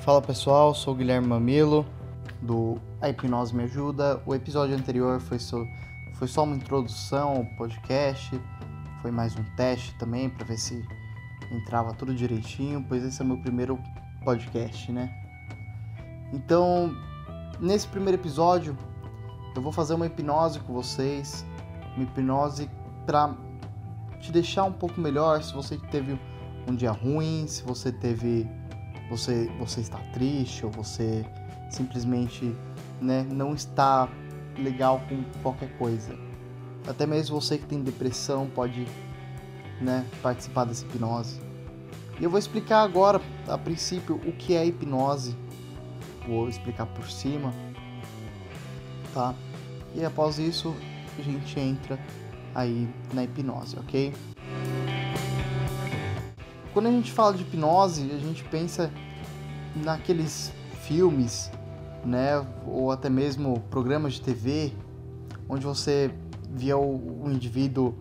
Fala pessoal, sou o Guilherme Mamilo do A Hipnose Me Ajuda. O episódio anterior foi só, foi só uma introdução ao podcast, foi mais um teste também para ver se entrava tudo direitinho, pois esse é meu primeiro podcast, né? Então, nesse primeiro episódio, eu vou fazer uma hipnose com vocês, uma hipnose para te deixar um pouco melhor se você teve um dia ruim, se você teve você você está triste ou você simplesmente, né, não está legal com qualquer coisa. Até mesmo você que tem depressão pode, né, participar dessa hipnose. E eu vou explicar agora, a princípio, o que é hipnose. Vou explicar por cima, tá? E após isso, a gente entra aí na hipnose, ok? Quando a gente fala de hipnose, a gente pensa naqueles filmes, né, ou até mesmo programas de TV, onde você via o, o indivíduo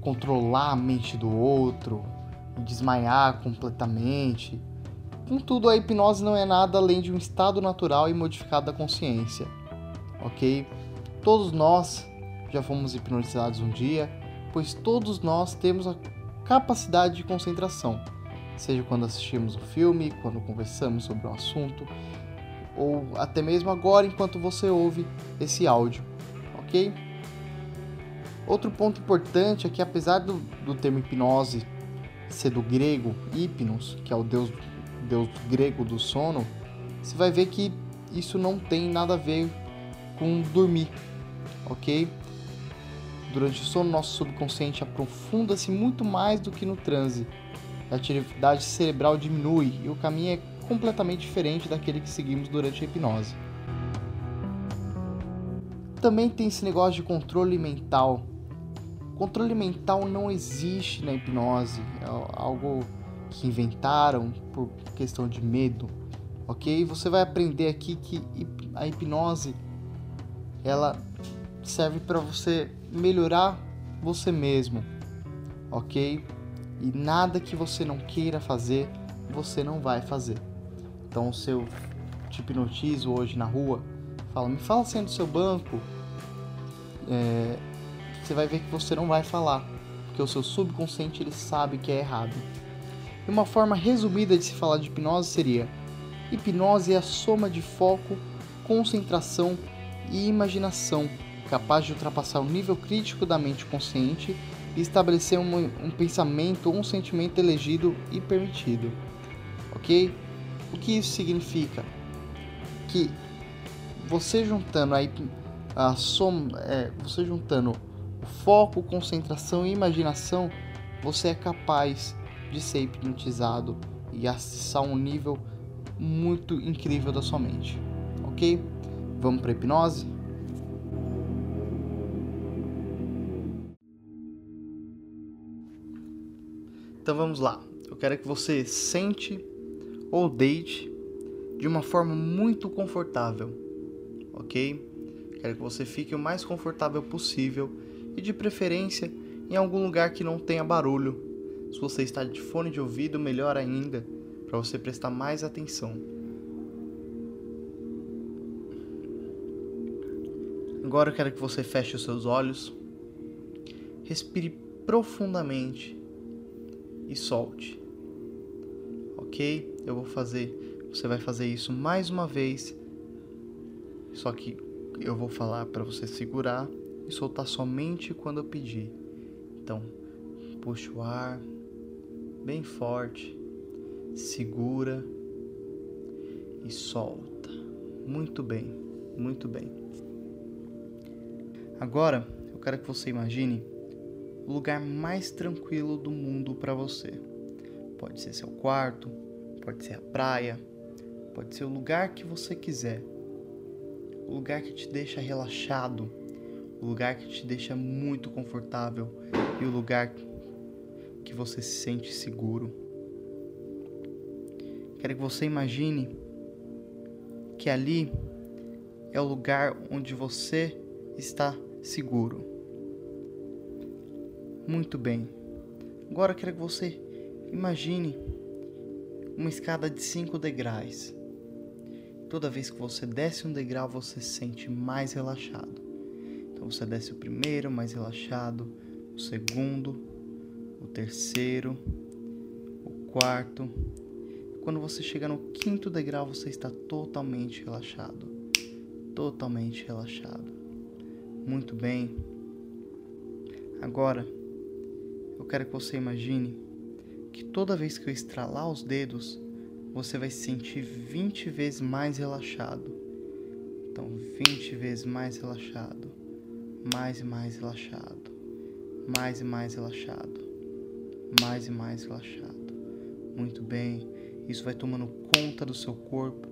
controlar a mente do outro, desmaiar completamente. Contudo, a hipnose não é nada além de um estado natural e modificado da consciência, ok? Todos nós já fomos hipnotizados um dia, pois todos nós temos a capacidade de concentração, seja quando assistimos o filme, quando conversamos sobre um assunto, ou até mesmo agora enquanto você ouve esse áudio, ok? Outro ponto importante é que apesar do, do termo hipnose ser do grego hipnos, que é o deus, deus grego do sono, você vai ver que isso não tem nada a ver com dormir, ok? Durante o sono, nosso subconsciente aprofunda-se muito mais do que no transe. A atividade cerebral diminui e o caminho é completamente diferente daquele que seguimos durante a hipnose. Também tem esse negócio de controle mental. Controle mental não existe na hipnose, é algo que inventaram por questão de medo, ok? Você vai aprender aqui que a hipnose ela serve para você melhorar você mesmo, ok? E nada que você não queira fazer, você não vai fazer. Então, se eu te hipnotizo hoje na rua, fala, me fala sendo do seu banco, é, você vai ver que você não vai falar, porque o seu subconsciente ele sabe que é errado. E uma forma resumida de se falar de hipnose seria: hipnose é a soma de foco, concentração e imaginação capaz de ultrapassar o nível crítico da mente consciente e estabelecer um, um pensamento ou um sentimento elegido e permitido. Ok? O que isso significa? Que você juntando a, a soma, é, você juntando o foco, concentração e imaginação, você é capaz de ser hipnotizado e acessar um nível muito incrível da sua mente. Ok? Vamos para hipnose? Então vamos lá. Eu quero que você sente ou deite de uma forma muito confortável, ok? Quero que você fique o mais confortável possível e de preferência em algum lugar que não tenha barulho. Se você está de fone de ouvido, melhor ainda, para você prestar mais atenção. Agora eu quero que você feche os seus olhos, respire profundamente e solte. Ok? Eu vou fazer. Você vai fazer isso mais uma vez. Só que eu vou falar para você segurar e soltar somente quando eu pedir. Então, puxa o ar bem forte, segura e solta. Muito bem, muito bem. Agora, eu quero que você imagine o lugar mais tranquilo do mundo para você. Pode ser seu quarto, pode ser a praia, pode ser o lugar que você quiser. O lugar que te deixa relaxado, o lugar que te deixa muito confortável e o lugar que você se sente seguro. Quero que você imagine que ali é o lugar onde você está seguro. Muito bem. Agora quero que você imagine uma escada de 5 degraus. Toda vez que você desce um degrau, você se sente mais relaxado. Então você desce o primeiro, mais relaxado, o segundo, o terceiro, o quarto. Quando você chega no quinto degrau, você está totalmente relaxado. Totalmente relaxado. Muito bem. Agora, eu quero que você imagine que toda vez que eu estralar os dedos, você vai se sentir 20 vezes mais relaxado. Então, 20 vezes mais relaxado, mais e mais relaxado, mais e mais relaxado, mais e mais relaxado. Muito bem, isso vai tomando conta do seu corpo.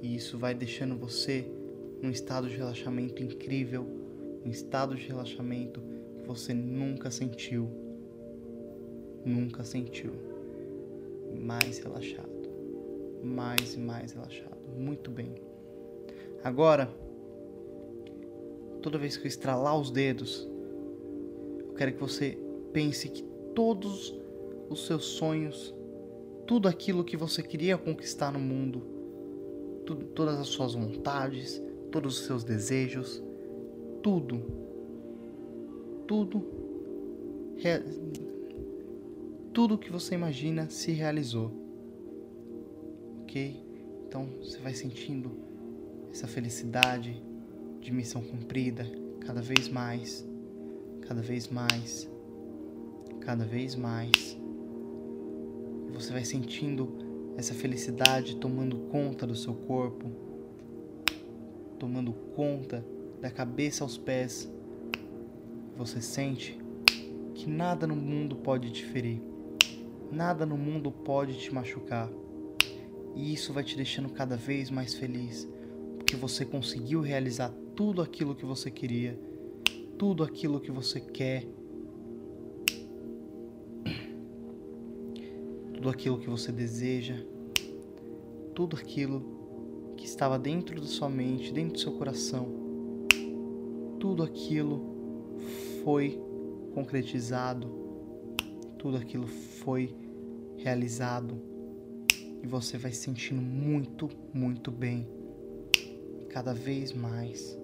E isso vai deixando você num estado de relaxamento incrível, um estado de relaxamento que você nunca sentiu. Nunca sentiu mais relaxado, mais e mais relaxado. Muito bem. Agora, toda vez que eu estralar os dedos, eu quero que você pense que todos os seus sonhos, tudo aquilo que você queria conquistar no mundo, tudo, todas as suas vontades, todos os seus desejos, tudo, tudo tudo que você imagina se realizou. Ok? Então você vai sentindo essa felicidade de missão cumprida cada vez mais, cada vez mais, cada vez mais. Você vai sentindo essa felicidade tomando conta do seu corpo, tomando conta da cabeça aos pés. Você sente que nada no mundo pode te ferir Nada no mundo pode te machucar. E isso vai te deixando cada vez mais feliz, porque você conseguiu realizar tudo aquilo que você queria, tudo aquilo que você quer, tudo aquilo que você deseja, tudo aquilo que estava dentro da sua mente, dentro do seu coração, tudo aquilo foi concretizado tudo aquilo foi realizado e você vai se sentindo muito, muito bem. Cada vez mais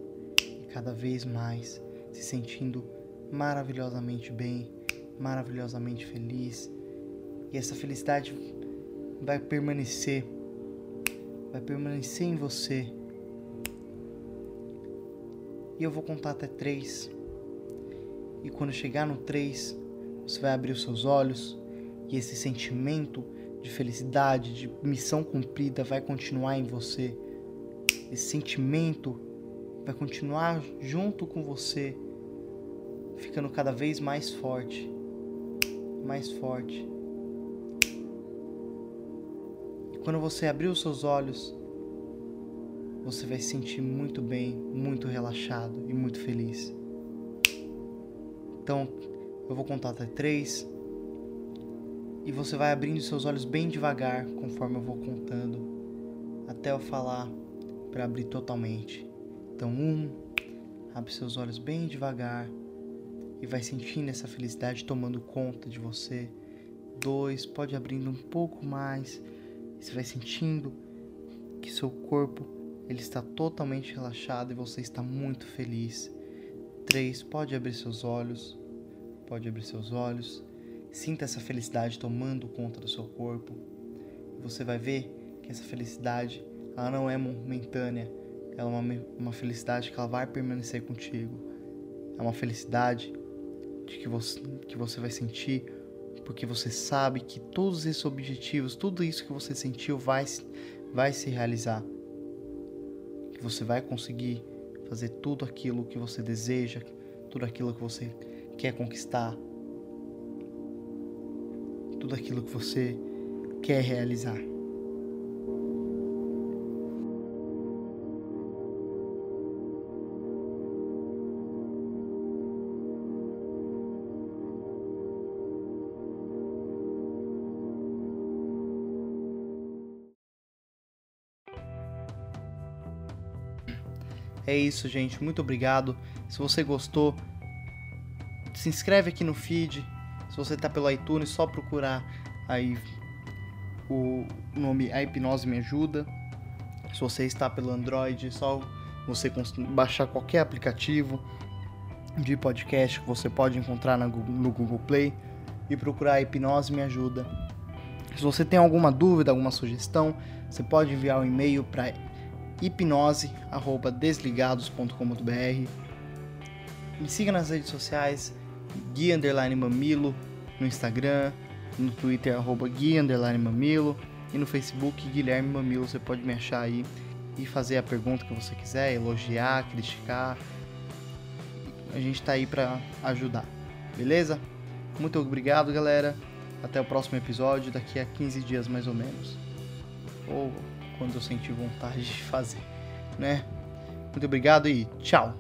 cada vez mais se sentindo maravilhosamente bem, maravilhosamente feliz. E essa felicidade vai permanecer, vai permanecer em você. E eu vou contar até três. E quando chegar no três, você vai abrir os seus olhos e esse sentimento de felicidade, de missão cumprida vai continuar em você. Esse sentimento vai continuar junto com você, ficando cada vez mais forte, mais forte. E quando você abrir os seus olhos, você vai se sentir muito bem, muito relaxado e muito feliz. Então, eu vou contar até três. E você vai abrindo seus olhos bem devagar conforme eu vou contando. Até eu falar para abrir totalmente. Então, um, abre seus olhos bem devagar e vai sentindo essa felicidade tomando conta de você. Dois, pode abrindo um pouco mais. Você vai sentindo que seu corpo ele está totalmente relaxado e você está muito feliz. Três, pode abrir seus olhos pode abrir seus olhos, sinta essa felicidade tomando conta do seu corpo. Você vai ver que essa felicidade, ela não é momentânea, ela é uma, uma felicidade que ela vai permanecer contigo. É uma felicidade de que você, que você vai sentir porque você sabe que todos esses objetivos, tudo isso que você sentiu vai, vai se realizar. Que você vai conseguir fazer tudo aquilo que você deseja, tudo aquilo que você quer conquistar, tudo aquilo que você quer realizar. É isso, gente. Muito obrigado. Se você gostou, se inscreve aqui no feed. Se você está pelo iTunes, só procurar aí o nome A Hipnose Me Ajuda. Se você está pelo Android, é só você baixar qualquer aplicativo de podcast que você pode encontrar no Google Play e procurar Hipnose Me Ajuda. Se você tem alguma dúvida, alguma sugestão, você pode enviar um e-mail para hipnose@desligados.com.br. Me siga nas redes sociais, Gui Mamilo, no Instagram, no Twitter, arroba Gui Mamilo, e no Facebook, Guilherme Mamilo. Você pode me achar aí e fazer a pergunta que você quiser, elogiar, criticar. A gente está aí para ajudar, beleza? Muito obrigado, galera. Até o próximo episódio, daqui a 15 dias mais ou menos. Ou quando eu sentir vontade de fazer, né? Muito obrigado e tchau!